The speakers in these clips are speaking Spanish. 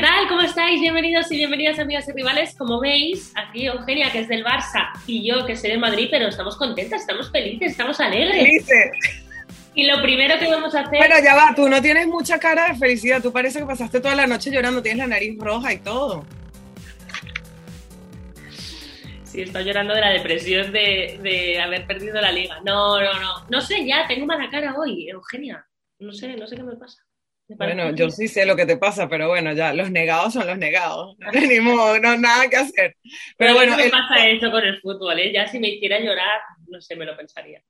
¿qué tal? ¿Cómo estáis? Bienvenidos y bienvenidas amigas y rivales. Como veis, aquí Eugenia, que es del Barça, y yo, que soy de Madrid, pero estamos contentas, estamos felices, estamos alegres. Felices. Y lo primero que vamos a hacer... Bueno, ya va, tú no tienes mucha cara de felicidad, tú parece que pasaste toda la noche llorando, tienes la nariz roja y todo. Sí, estoy llorando de la depresión de, de haber perdido la liga. No, no, no. No sé, ya, tengo mala cara hoy, Eugenia. No sé, no sé qué me pasa. Bueno, yo sí sé lo que te pasa, pero bueno, ya, los negados son los negados. No tenemos no, nada que hacer. Pero bueno, no me el- pasa eso con el fútbol, ¿eh? Ya si me hiciera llorar, no sé, me lo pensaría.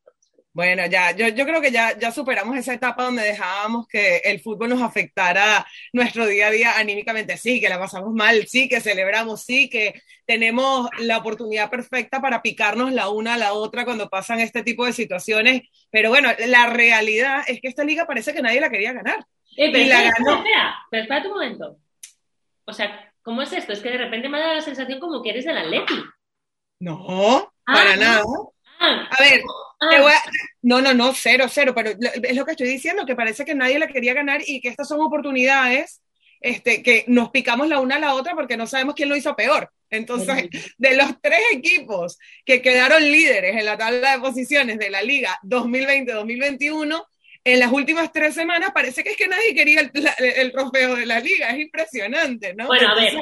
bueno, ya, yo, yo creo que ya, ya superamos esa etapa donde dejábamos que el fútbol nos afectara nuestro día a día anímicamente. Sí, que la pasamos mal, sí, que celebramos, sí, que tenemos la oportunidad perfecta para picarnos la una a la otra cuando pasan este tipo de situaciones. Pero bueno, la realidad es que esta liga parece que nadie la quería ganar. Eh, pero Y la espera, ganó. espera, pero espérate un momento. O sea, ¿cómo es esto? Es que de repente me ha dado la sensación como que eres del Atleti. No, Ah, para no. nada. Ah, A ver, ah, a- No, no, no, cero, cero, pero es lo que estoy diciendo, que parece que nadie la quería ganar y que estas son oportunidades este, que nos picamos la una a la otra porque no sabemos quién lo hizo peor. Entonces, de los tres equipos que quedaron líderes en la tabla de posiciones de la liga 2020-2021, en las últimas tres semanas parece que es que nadie quería el, la- el trofeo de la liga. Es impresionante, ¿no? Bueno, a ver,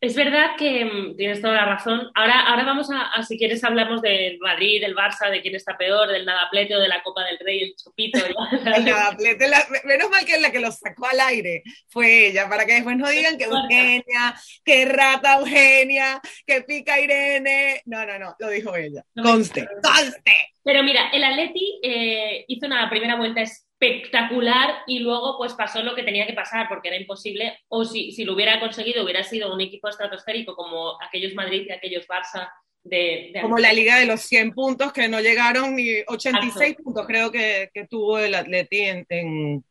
es verdad que mm, tienes toda la razón. Ahora, ahora vamos a, a, si quieres, hablamos del Madrid, del Barça, de quién está peor, del nadaplete o de la Copa del Rey, el chupito. El Nadaplete, la- menos mal que la que lo sacó al aire fue ella, para que después no digan que Eugenia, que rata Eugenia, que pica Irene. No, no, no, lo dijo ella. No Conste, conste. Pero mira, el Atleti eh, hizo una primera vuelta espectacular y luego pues pasó lo que tenía que pasar porque era imposible o si, si lo hubiera conseguido hubiera sido un equipo estratosférico como aquellos Madrid y aquellos Barça de, de Como la liga de los 100 puntos que no llegaron ni 86 puntos, creo que, que tuvo el Atleti en, en-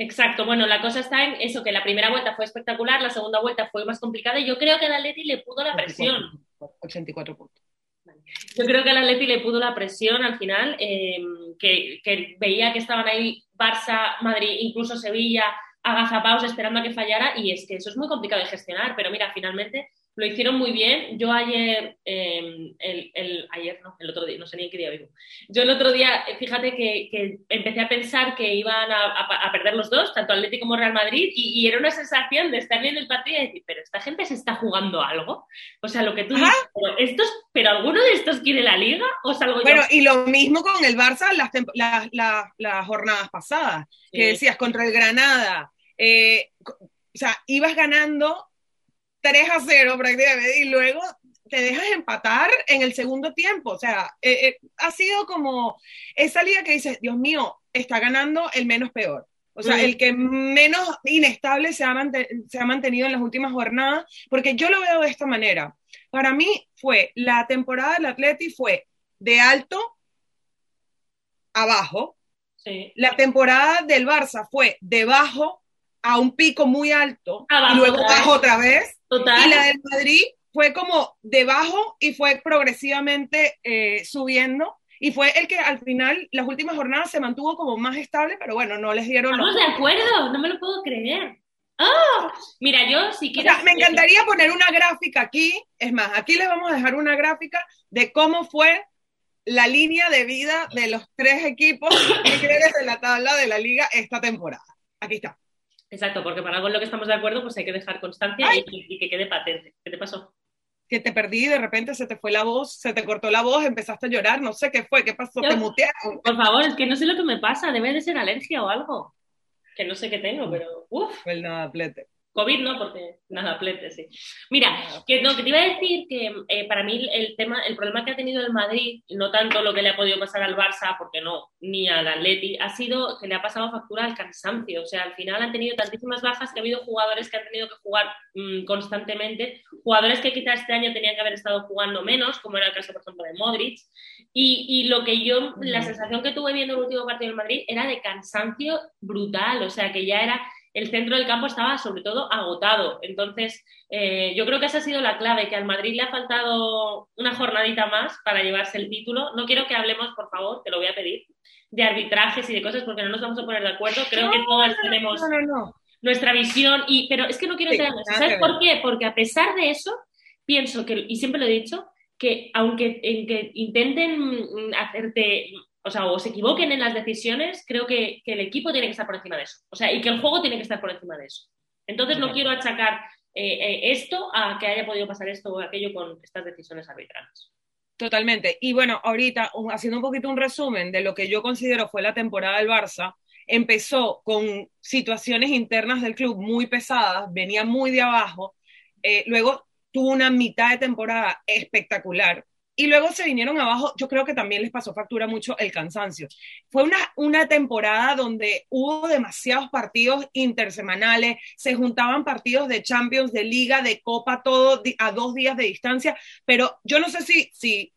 Exacto, bueno, la cosa está en eso, que la primera vuelta fue espectacular, la segunda vuelta fue más complicada y yo creo que el Atleti le pudo la presión. 84 puntos. Yo creo que el Atleti le pudo la presión al final, eh, que, que veía que estaban ahí Barça, Madrid, incluso Sevilla, agazapados esperando a que fallara y es que eso es muy complicado de gestionar, pero mira, finalmente lo hicieron muy bien. Yo ayer, eh, el, el- ayer no, el otro día, no sé ni en qué día vivo. Yo el otro día, eh, fíjate que, que empecé a pensar que iban a, a- a perder los dos, tanto Atleti como Real Madrid, y, y era una sensación de estar viendo el partido y decir, pero esta gente se está jugando algo. O sea, lo que tú dices, pero, estos, pero ¿alguno de estos quiere la liga o salgo Bueno, yo? y lo mismo con el Barça las, las, las, las jornadas pasadas, que decías contra el Granada, eh, o sea, ibas ganando 3 a 0 prácticamente y luego te dejas empatar en el segundo tiempo. O sea, eh, eh, ha sido como esa liga que dices, Dios mío, está ganando el menos peor. O sea, Mm. el que menos inestable se ha, se ha mantenido en las últimas jornadas, porque yo lo veo de esta manera. Para mí fue, la temporada del Atleti fue de alto a bajo, Sí. la temporada del Barça fue de bajo a un pico muy alto Abajo y luego bajo otra vez. Total. Y la del Madrid fue como de bajo y fue progresivamente eh, subiendo. Y fue el que al final, las últimas jornadas se mantuvo como más estable, pero bueno, no les dieron los Estamos de acuerdo, no me lo puedo creer. ¡Ah! Mira, yo si O quieres... sea, me encantaría poner una gráfica aquí. Es más, aquí les vamos a dejar una gráfica de cómo fue la línea de vida de los tres equipos líderes de la tabla de la liga esta temporada. Aquí está. Exacto, porque para algo en lo que estamos de acuerdo, pues hay que dejar constancia y, y que quede patente. ¿Qué te pasó? Que te perdí, de repente se te fue la voz, se te cortó la voz, empezaste a llorar, no sé qué fue, qué pasó, Yo- te mutearon. Por favor, es que no sé lo que me pasa, debe de ser alergia o algo. Que no sé qué tengo, pero... Uf, Fue el nadaplete. COVID no, porque nada, plete, sí. Mira, que no, que te iba a decir que eh, para mí el tema, el problema que ha tenido el Madrid, no tanto lo que le ha podido pasar al Barça, porque no, ni al Atleti, ha sido que le ha pasado factura al cansancio. O sea, al final han tenido tantísimas bajas que ha habido jugadores que han tenido que jugar mm, constantemente, jugadores que quizás este año tenían que haber estado jugando menos, como era el caso, por ejemplo, de Modric. Y, y lo que yo, la sensación que tuve viendo el último partido del Madrid era de cansancio brutal, o sea, que ya era el centro del campo estaba sobre todo agotado. Entonces, eh, yo creo que esa ha sido la clave, que al Madrid le ha faltado una jornadita más para llevarse el título. No quiero que hablemos, por favor, te lo voy a pedir, de arbitrajes y de cosas porque no nos vamos a poner de acuerdo. Creo que todas tenemos... No, no, no. nuestra visión, y, pero es que no quiero entrar eso. ¿Sabes por qué? Porque a pesar de eso, pienso que, y siempre lo he dicho, que aunque en que intenten hacerte, o sea, o se equivoquen en las decisiones, creo que, que, el equipo tiene que estar por encima de eso. O sea, y que el juego tiene que estar por encima de eso. Entonces no quiero achacar eh, eh, esto a que haya podido pasar esto o aquello con estas decisiones arbitrales. Totalmente. Y bueno, ahorita, haciendo un poquito un resumen de lo que yo considero fue la temporada del Barça, empezó con situaciones internas del club muy pesadas, venía muy de abajo, eh, luego tuvo una mitad de temporada espectacular, y luego se vinieron abajo, yo creo que también les pasó factura mucho el cansancio. Fue una, una temporada donde hubo demasiados partidos intersemanales, se juntaban partidos de Champions, de Liga, de Copa, todo a dos días de distancia, pero yo no sé si, si,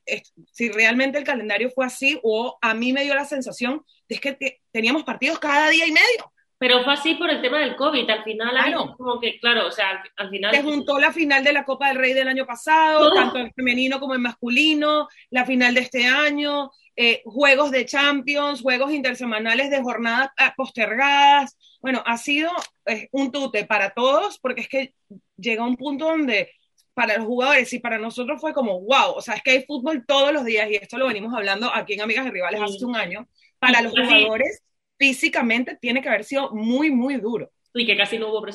si realmente el calendario fue así o a mí me dio la sensación de que teníamos partidos cada día y medio. Pero fue así por el tema del COVID. Al final, claro. como que, claro, o sea, al final. Se juntó la final de la Copa del Rey del año pasado, tanto el femenino como el masculino, la final de este año, eh, juegos de Champions, juegos intersemanales de jornadas ah, postergadas. Bueno, ha sido eh, un tute para todos, porque es que llega un punto donde para los jugadores y para nosotros fue como, wow, o sea, es que hay fútbol todos los días, y esto lo venimos hablando aquí en Amigas y Rivales hace un año. Para los jugadores físicamente tiene que haber sido muy, muy duro. Y que casi no hubo,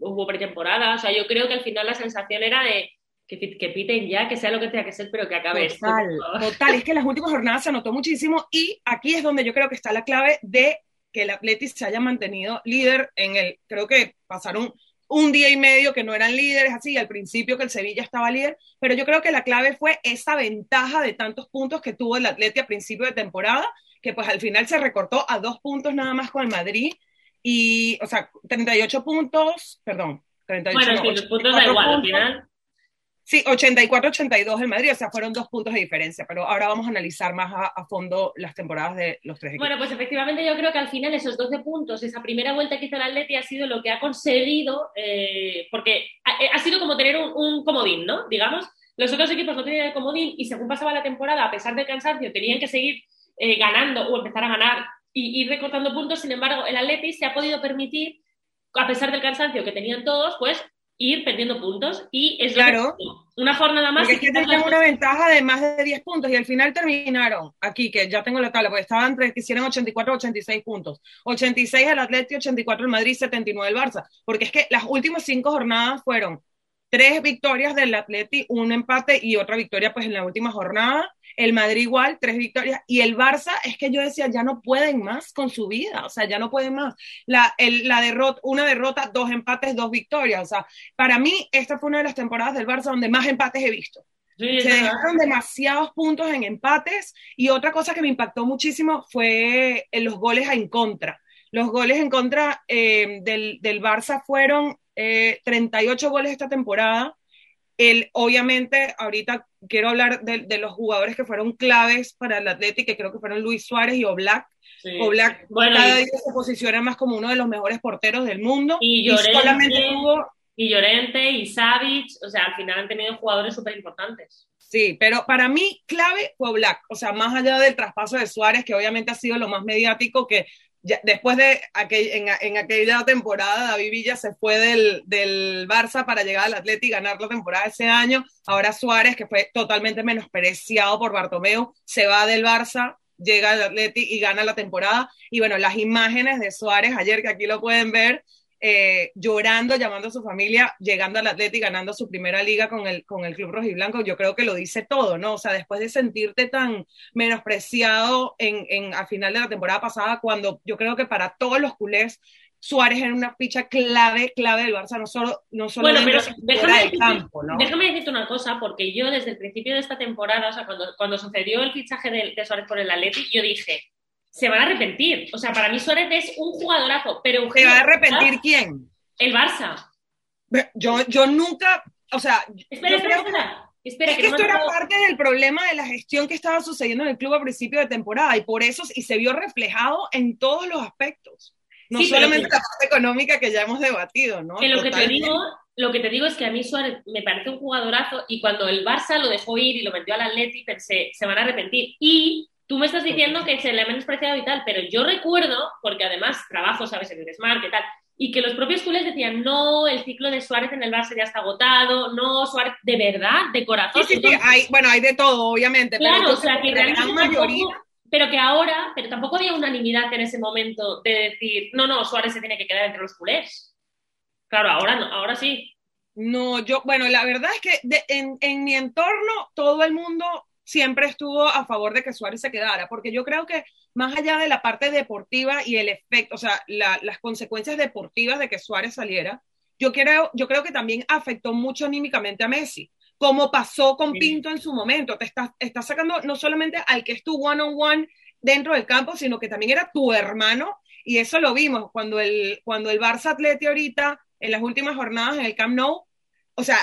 hubo pretemporada. O sea, yo creo que al final la sensación era de que, que piten ya, que sea lo que tenga que ser, pero que acabe total, Total, es que en las últimas jornadas se notó muchísimo y aquí es donde yo creo que está la clave de que el Atletis se haya mantenido líder en el, creo que pasaron un día y medio que no eran líderes, así, al principio que el Sevilla estaba líder, pero yo creo que la clave fue esa ventaja de tantos puntos que tuvo el Atleti a principio de temporada que pues al final se recortó a dos puntos nada más con el Madrid y, o sea, 38 puntos, perdón, 38 Bueno, sí, los puntos da igual, al final. Sí, 84-82 el Madrid, o sea, fueron dos puntos de diferencia, pero ahora vamos a analizar más a, fondo las temporadas de los tres equipos. Bueno, pues efectivamente yo creo que al final esos 12 puntos, esa primera vuelta que hizo el Atleti ha sido lo que ha conseguido, eh, porque ha, sido como tener un, un, comodín, ¿no? Digamos, los otros equipos no tenían el comodín y según pasaba la temporada, a pesar del cansancio, tenían que seguir eh, ganando o empezar a ganar y ir recortando puntos. Sin embargo, el Atleti se ha podido permitir, a pesar del cansancio que tenían todos, pues ir perdiendo puntos y es claro. una jornada más. Porque es que tenían una ventaja de más de 10 puntos y al final terminaron aquí, que ya tengo la tabla, porque estaban entre que hicieron 84 86 puntos. 86 el Atleti, 84 el Madrid, 79 el Barça. Porque es que las últimas cinco jornadas fueron tres victorias del Atleti, un empate y otra victoria pues en la última jornada. El Madrid igual, tres victorias. Y el Barça es que yo decía, ya no pueden más con su vida, o sea, ya no pueden más. La, la derrota, una derrota, dos empates, dos victorias. O sea, para mí esta fue una de las temporadas del Barça donde más empates he visto. Se dejaron demasiados puntos en empates y otra cosa que me impactó muchísimo fue en los goles en contra. Los goles en contra eh, del, del Barça fueron 38 eh, goles esta temporada. El, obviamente, ahorita quiero hablar de, los jugadores que fueron claves para el Atlético, que creo que fueron Luis Suárez y Oblak. Oblak cada día se posiciona más como uno de los mejores porteros del mundo. Y Llorente, y, Llorente, y Savic, o sea, al final han tenido jugadores súper importantes. Sí, pero para mí clave fue Oblak, o sea, más allá del traspaso de Suárez, que obviamente ha sido lo más mediático, que después de aquel, en, aquella temporada, David Villa se fue del, del Barça para llegar al Atleti y ganar la temporada ese año. Ahora Suárez, que fue totalmente menospreciado por Bartomeu, se va del Barça, llega al Atleti y gana la temporada. Y bueno, las imágenes de Suárez ayer, que aquí lo pueden ver, eh, llorando, llamando a su familia, llegando al Atlético y ganando su primera liga con el, con el Club Rojiblanco, yo creo que lo dice todo, ¿no? O sea, después de sentirte tan menospreciado en, en, a final de la temporada pasada, cuando yo creo que para todos los culés Suárez era una ficha clave, clave del Barça, no solo, no solo bueno, pero déjame, campo, ¿no? déjame decirte una cosa, porque yo desde el principio de esta temporada, o sea, cuando, cuando sucedió el fichaje de, de Suárez por el Atlético, yo dije, se van a arrepentir. O sea, para mí Suárez es un jugadorazo, pero ¿Se va a arrepentir quién? El Barça. Yo, yo nunca, o sea, espera, espera, espera. Espera, es que, esto era parte del problema de la gestión que estaba sucediendo en el club a principio de temporada y por eso y se vio reflejado en todos los aspectos. No solamente la parte económica que ya hemos debatido, ¿no? lo que te digo, lo que te digo es que a mí Suárez me parece un jugadorazo y cuando el Barça lo dejó ir y lo metió al Atleti pensé, se van a arrepentir. Y Tú me estás diciendo que se le ha menospreciado y tal, pero yo recuerdo, porque además trabajo, sabes, en el Smart y tal, y que los propios culés decían, no, el ciclo de Suárez en el Barça ya está agotado, no, Suárez, de verdad, de corazón. Sí, sí, sí, hay, bueno, hay de todo, obviamente. Claro, pero o sea, que la realmente mayoría. tampoco- pero que ahora, pero tampoco había unanimidad en ese momento de decir, no, no, Suárez se tiene que quedar entre los culés. Claro, ahora no, ahora sí. No, yo, bueno, la verdad es que de- en, en mi entorno todo el mundo siempre estuvo a favor de que Suárez se quedara, porque yo creo que más allá de la parte deportiva y el efecto, o sea, la- las consecuencias deportivas de que Suárez saliera, yo creo, yo creo que también afectó mucho anímicamente a Messi, como pasó con Sí. Pinto en su momento. Te estás está sacando no solamente al que es tu one-on-one dentro del campo, sino que también era tu hermano, y eso lo vimos cuando el, cuando el Barça Atleti ahorita, en las últimas jornadas en el Camp Nou, o sea,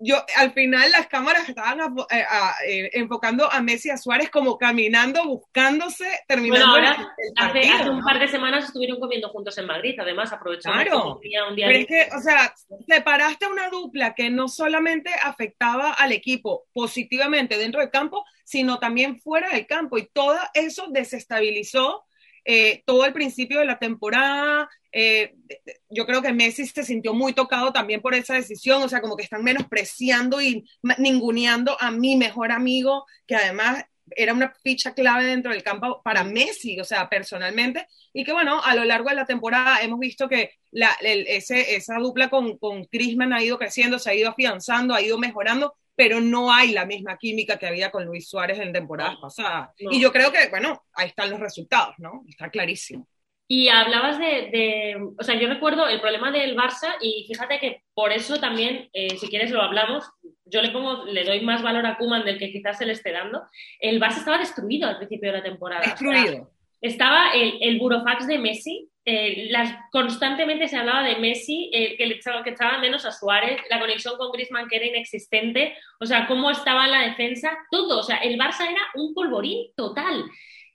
yo al final las cámaras estaban a- a- eh, enfocando a Messi y a Suárez como caminando, buscándose, terminando Bueno, el- ahora, el Hace, partido, hace un ¿no? par de semanas estuvieron comiendo juntos en Madrid, además aprovechando Claro. un día, un día Pero es que, o sea, separaste a una dupla que no solamente afectaba al equipo positivamente dentro del campo, sino también fuera del campo. Y todo eso desestabilizó eh, todo el principio de la temporada. Eh, yo creo que Messi se sintió muy tocado también por esa decisión, o sea, como que están menospreciando y ninguneando a mi mejor amigo, que además era una ficha clave dentro del campo para Messi, o sea, personalmente, y que bueno, a lo largo de la temporada hemos visto que la, el- ese, esa dupla con, con Crisman ha ido creciendo, se ha ido afianzando, ha ido mejorando, pero no hay la misma química que había con Luis Suárez en temporadas pasadas. no. Y yo creo que, bueno, ahí están los resultados, ¿no? Está clarísimo. Y hablabas de, de- o sea, yo recuerdo el problema del Barça y fíjate que por eso también, eh, si quieres lo hablamos, yo le pongo, le doy más valor a Kuman del que quizás se le esté dando. El Barça estaba destruido al principio de la temporada. O sea, Destruido. estaba el, el burofax de Messi, eh, las, constantemente se hablaba de Messi, eh, que le echaba, que echaba menos a Suárez, la conexión con Griezmann que era inexistente, o sea, cómo estaba la defensa, todo, o sea, el Barça era un polvorín total.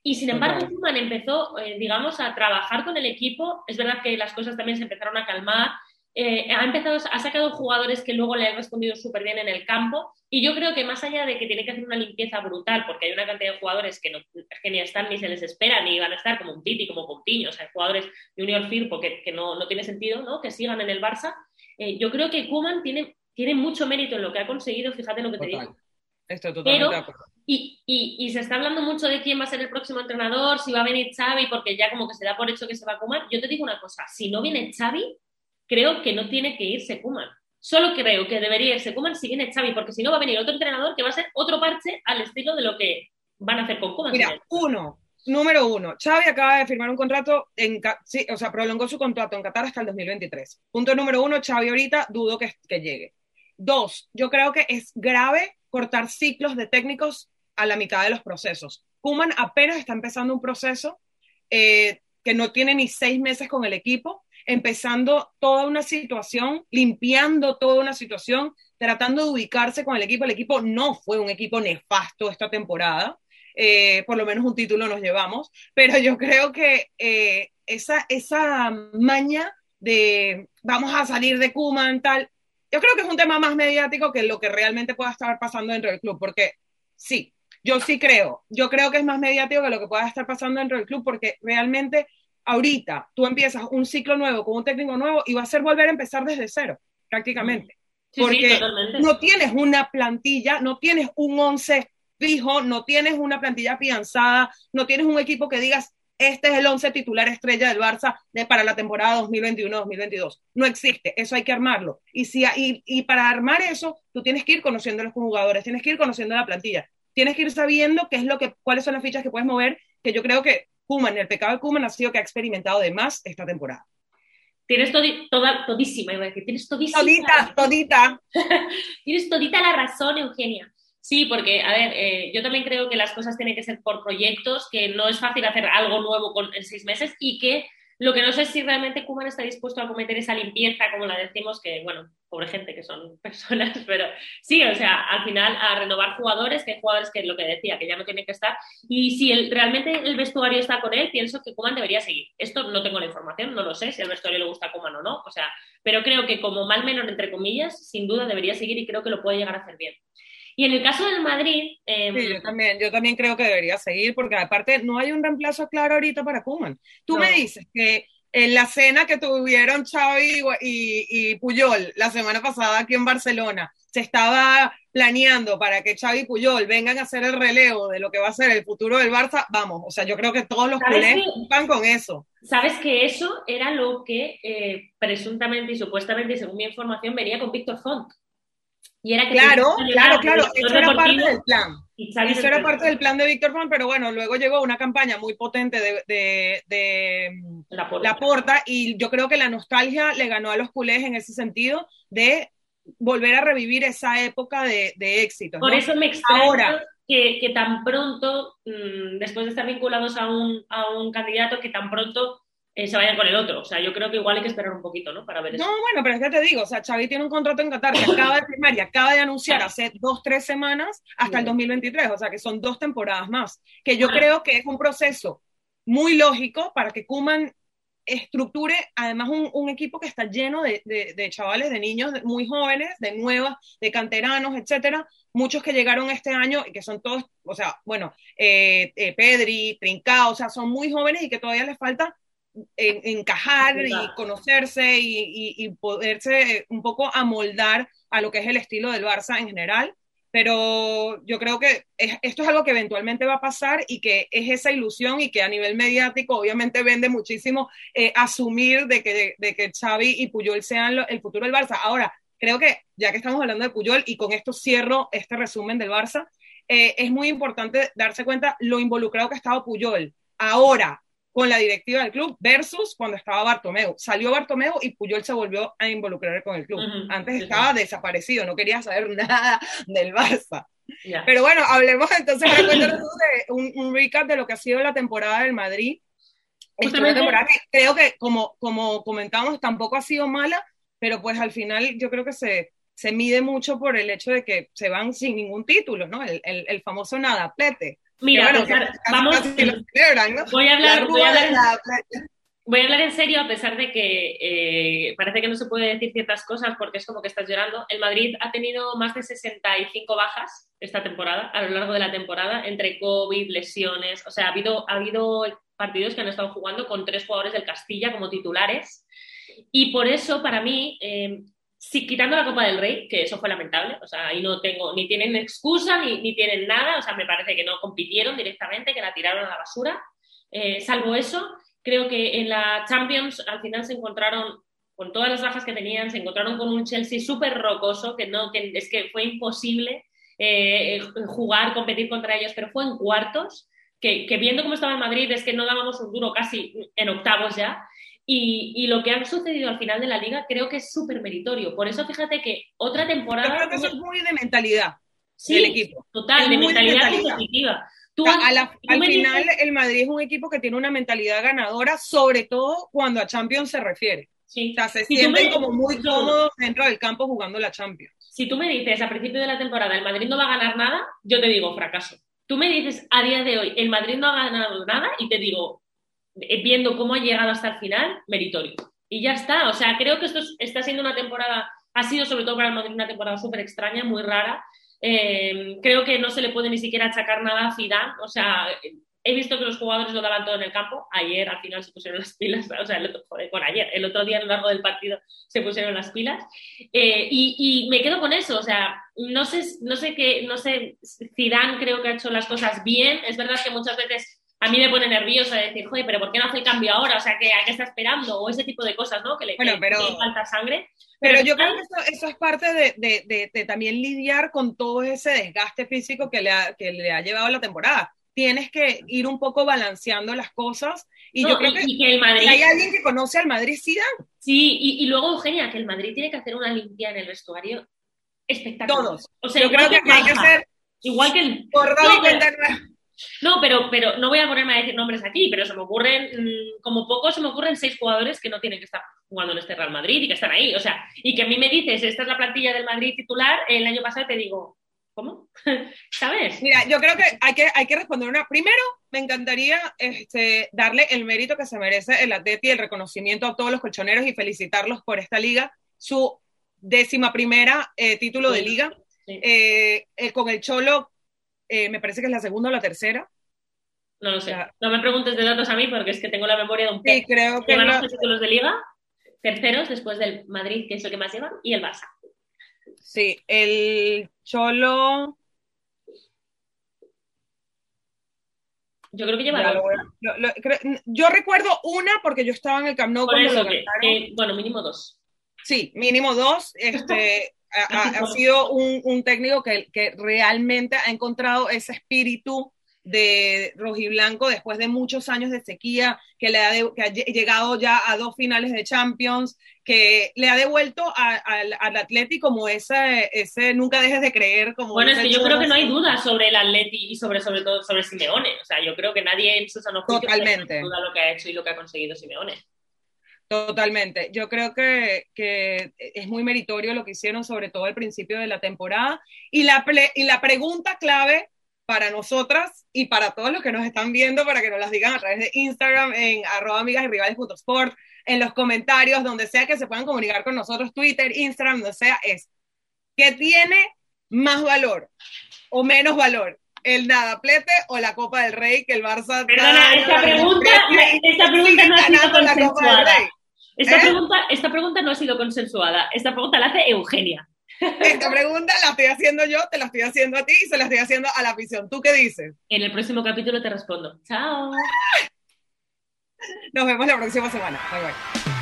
Y sin embargo. Koeman empezó, eh, digamos, a trabajar con el equipo. Es verdad que las cosas también se empezaron a calmar. Eh, ha, empezado, ha sacado jugadores que luego le han respondido súper bien en el campo. Y yo creo que más allá de que tiene que hacer una limpieza brutal, porque hay una cantidad de jugadores que, no, que ni están ni se les espera, ni van a estar como un Titi, como Coutinho, o sea, jugadores de Unión Firpo que, que no, no tiene sentido ¿no? que sigan en el Barça. Eh, yo creo que Koeman tiene, tiene mucho mérito en lo que ha conseguido, fíjate lo que te digo. Total. Totalmente Pero- acuerdo. Y, y, y se está hablando mucho de quién va a ser el próximo entrenador, si va a venir Xavi, porque ya como que se da por hecho que se va a Koeman. Yo te digo una cosa, si no viene Xavi, creo que no tiene que irse Koeman. Solo creo que debería irse Koeman si viene Xavi, porque si no va a venir otro entrenador que va a ser otro parche al estilo de lo que van a hacer con Koeman. Mira, uno, número uno, Xavi acaba de firmar un contrato, en, sí, o sea, prolongó su contrato en Qatar hasta el 2023. Punto número uno, Xavi ahorita dudo que, que llegue. Dos, yo creo que es grave cortar ciclos de técnicos a la mitad de los procesos. Kuman apenas está empezando un proceso eh, que no tiene ni seis meses con el equipo, empezando toda una situación, limpiando toda una situación, tratando de ubicarse con el equipo. El equipo no fue un equipo nefasto esta temporada, eh, por lo menos un título nos llevamos, pero yo creo que eh, esa, esa maña de vamos a salir de Kuman, tal, yo creo que es un tema más mediático que lo que realmente pueda estar pasando dentro del club, porque sí, yo sí creo, yo creo que es más mediático que lo que pueda estar pasando dentro del club, porque realmente ahorita tú empiezas un ciclo nuevo con un técnico nuevo y va a ser volver a empezar desde cero, prácticamente. Sí, porque sí. No tienes una plantilla, no tienes un once fijo, no tienes una plantilla afianzada, no tienes un equipo que digas, este es el once titular estrella del Barça de, para la temporada 2021-2022. No existe, eso hay que armarlo. Y, si, y, y para armar eso, tú tienes que ir conociendo a los jugadores, tienes que ir conociendo la plantilla, tienes que ir sabiendo qué es lo que, cuáles son las fichas que puedes mover, que yo creo que Kuman, el pecado de Kuman ha sido que ha experimentado de más esta temporada. Tienes todi- toda, todísima, iba a decir, tienes todísima. Todita, todita. Tienes todita la razón, Eugenia. Sí, porque, a ver, eh, yo también creo que las cosas tienen que ser por proyectos, que no es fácil hacer algo nuevo con, en seis meses y que lo que no sé es si realmente Kuman está dispuesto a cometer esa limpieza, como la decimos, que, bueno, pobre gente que son personas, pero sí, o sea, al final a renovar jugadores, que hay jugadores que lo que decía, que ya no tienen que estar, y si el, realmente el vestuario está con él, pienso que Kuman debería seguir. Esto no tengo la información, no lo sé si el vestuario le gusta Kuman o no, o sea, pero creo que como mal menor, entre comillas, sin duda debería seguir y creo que lo puede llegar a hacer bien. Y en el caso del Madrid... Eh, Sí, yo también, yo también creo que debería seguir, porque aparte no hay un reemplazo claro ahorita para Kuman. Tú No. me dices que en la cena que tuvieron Xavi y, y, Puyol la semana pasada aquí en Barcelona, se estaba planeando para que Xavi y Puyol vengan a hacer el relevo de lo que va a ser el futuro del Barça, vamos, o sea, yo creo que todos los culés van con eso. Sabes que eso era lo que eh, presuntamente y supuestamente, según mi información, venía con Víctor Font. Y era que claro, claro, claro, eso era parte del plan. Eso era parte del plan de Víctor Font, pero bueno, luego llegó una campaña muy potente de, de, la, porta. y yo creo que la nostalgia le ganó a los culés en ese sentido de volver a revivir esa época de, éxito. Por eso me extraña Ahora, que, que, tan pronto, mm, después de estar vinculados a un, a un candidato, que tan pronto eh, se vayan con el otro. O sea, yo creo que igual hay que esperar un poquito, ¿no? Para ver eso. No, bueno, pero es que te digo, o sea, Xavi tiene un contrato en Qatar que acaba de firmar y acaba de anunciar hace dos, tres semanas hasta el 2023, o sea, que son dos temporadas más, que yo creo que es un proceso muy lógico para que Kuman estructure además un, un equipo que está lleno de, de, chavales, de niños muy jóvenes, de nuevas, de canteranos, etcétera, muchos que llegaron este año y que son todos, o sea, bueno, eh, eh, Pedri, Trincao, o sea, son muy jóvenes y que todavía les falta encajar y conocerse y, poderse un poco amoldar a lo que es el estilo del Barça en general. Pero yo creo que esto es algo que eventualmente va a pasar y que es esa ilusión y que a nivel mediático obviamente vende muchísimo eh, asumir de que, de que Xavi y Puyol sean el futuro del Barça. Ahora, creo que ya que estamos hablando de Puyol y con esto cierro este resumen del Barça, eh, es muy importante darse cuenta lo involucrado que ha estado Puyol. Ahora, con la directiva del club versus cuando estaba Bartomeu. Salió Bartomeu y Puyol se volvió a involucrar con el club. Antes estaba desaparecido, no quería saber nada del Barça. Pero bueno, hablemos entonces de un, un, recap de lo que ha sido la temporada del Madrid. Esta temporada que creo que, como, como comentamos, tampoco ha sido mala, pero pues al final yo creo que se, se mide mucho por el hecho de que se van sin ningún título, ¿no? El, el, el famoso Mira, vamos, voy a hablar, voy a hablar, en serio a pesar de que eh, parece que no se puede decir ciertas cosas porque es como que estás llorando. El Madrid ha tenido más de 65 bajas esta temporada, a lo largo de la temporada, entre COVID, lesiones, o sea, ha habido, ha habido partidos que han estado jugando con tres jugadores del Castilla como titulares. Y por eso, para mí, eh, Sí, quitando la Copa del Rey, que eso fue lamentable, o sea, ahí no tengo, ni tienen excusa, ni, ni tienen nada, o sea, me parece que no compitieron directamente, que la tiraron a la basura. Eh, salvo eso, creo que en la Champions al final se encontraron, con todas las bajas que tenían, se encontraron con un Chelsea súper rocoso, que, no, que es que fue imposible eh, jugar, competir contra ellos, pero fue en cuartos, que, que viendo cómo estaba el Madrid es que no dábamos un duro casi en octavos ya, y, lo que ha sucedido al final de la liga creo que es súper meritorio. Por eso fíjate que otra temporada... Yo creo que eso es muy de mentalidad sí, del equipo. Total, de mentalidad, competitiva. al final el Madrid es un equipo que tiene una mentalidad ganadora, sobre todo cuando a Champions se refiere. Sí. O sea, se sienten como muy cómodos dentro del campo jugando la Champions. Si tú me dices a principio de la temporada el Madrid no va a ganar nada, yo te digo fracaso. Tú me dices a día de hoy el Madrid no ha ganado nada y te digo viendo cómo ha llegado hasta el final, meritorio. Y ya está, o sea, creo que esto está siendo una temporada, ha sido sobre todo para el Madrid una temporada súper extraña, muy rara. Eh, creo que no se le puede ni siquiera achacar nada a Zidane, o sea, he visto que los jugadores lo daban todo en el campo. Ayer al final se pusieron las pilas, o sea, el otro, joder, bueno, ayer, el otro día a lo largo del partido se pusieron las pilas. Eh, y, y, me quedo con eso, o sea, no sé, no sé qué, no sé, Zidane creo que ha hecho las cosas bien. Es verdad que muchas veces a mí me pone nerviosa decir, joder, pero ¿por qué no hace el cambio ahora? O sea, ¿a qué está esperando? O ese tipo de cosas, ¿no? Que le, falta sangre. Pero, yo creo que eso, es parte de, también lidiar con todo ese desgaste físico que le, ha, que le ha llevado la temporada. Tienes que ir un poco balanceando las cosas. Y yo creo que, el Madrid... hay alguien que conoce al Madrid, sí, Sí, y, luego, Eugenia, que el Madrid tiene que hacer una limpia en el vestuario espectacular. Todos. O sea, yo creo que, hay que hacer... Igual que el... Por no, pero, pero no voy a ponerme a decir nombres aquí, pero se me ocurren, mm, como poco, se me ocurren seis jugadores que no tienen que estar jugando en este Real Madrid y que están ahí. O sea, y que a mí me dices, esta es la plantilla del Madrid titular, el año pasado te digo, ¿cómo? ¿Sabes? Mira, yo creo que hay que, hay que responder una. Primero, me encantaría este, darle el mérito que se merece el Atleti y el reconocimiento a todos los colchoneros y felicitarlos por esta liga, su décima primera eh, título de liga. Eh, eh, con el Cholo eh, me parece que es la segunda o la tercera. No lo sé. No me preguntes de datos a mí porque es que tengo la memoria de un pez. Sí, creo que. Llevan lo- los títulos de Liga, terceros después del Madrid, que es el que más lleva, y el Barça. Sí, el Cholo. Yo creo que lleva ya dos. lo voy a- lo- lo- creo- yo recuerdo una porque yo estaba en el Camp Nou Por cuando eso lo que, ganaron. que, bueno, mínimo dos. Sí, mínimo dos. Este, ha, ha- sido un, un técnico que, que realmente ha encontrado ese espíritu de rojiblanco después de muchos años de sequía, que, le ha, de- que ha lle- llegado ya a dos finales de Champions, que le ha devuelto a- al, al Atleti como ese, ese nunca dejes de creer. Como Bueno, es que yo creo que no hay duda sobre el Atleti y sobre, sobre todo sobre Simeone. O sea, yo creo que nadie en su sano duda lo que ha hecho y lo que ha conseguido Simeone. Totalmente. Yo creo que, que es muy meritorio lo que hicieron, sobre todo al principio de la temporada. Y la, y la pregunta clave para nosotras y para todos los que nos están viendo, para que nos las digan a través de Instagram, en arroba amigas y rivales.sport, en los comentarios, donde sea que se puedan comunicar con nosotros, Twitter, Instagram, donde sea, es ¿qué tiene más valor o menos valor? ¿El nadaplete o la Copa del Rey que el Barça... Perdona, esta pregunta, esta pregunta no ha sido ganando la Copa del consensuada. Esta, ¿Eh? pregunta, esta pregunta no ha sido consensuada. Esta pregunta la hace Eugenia. Esta pregunta la estoy haciendo yo, te la estoy haciendo a ti y se la estoy haciendo a la afición. ¿Tú qué dices? En el próximo capítulo te respondo. Chao. Nos vemos la próxima semana. Bye bye.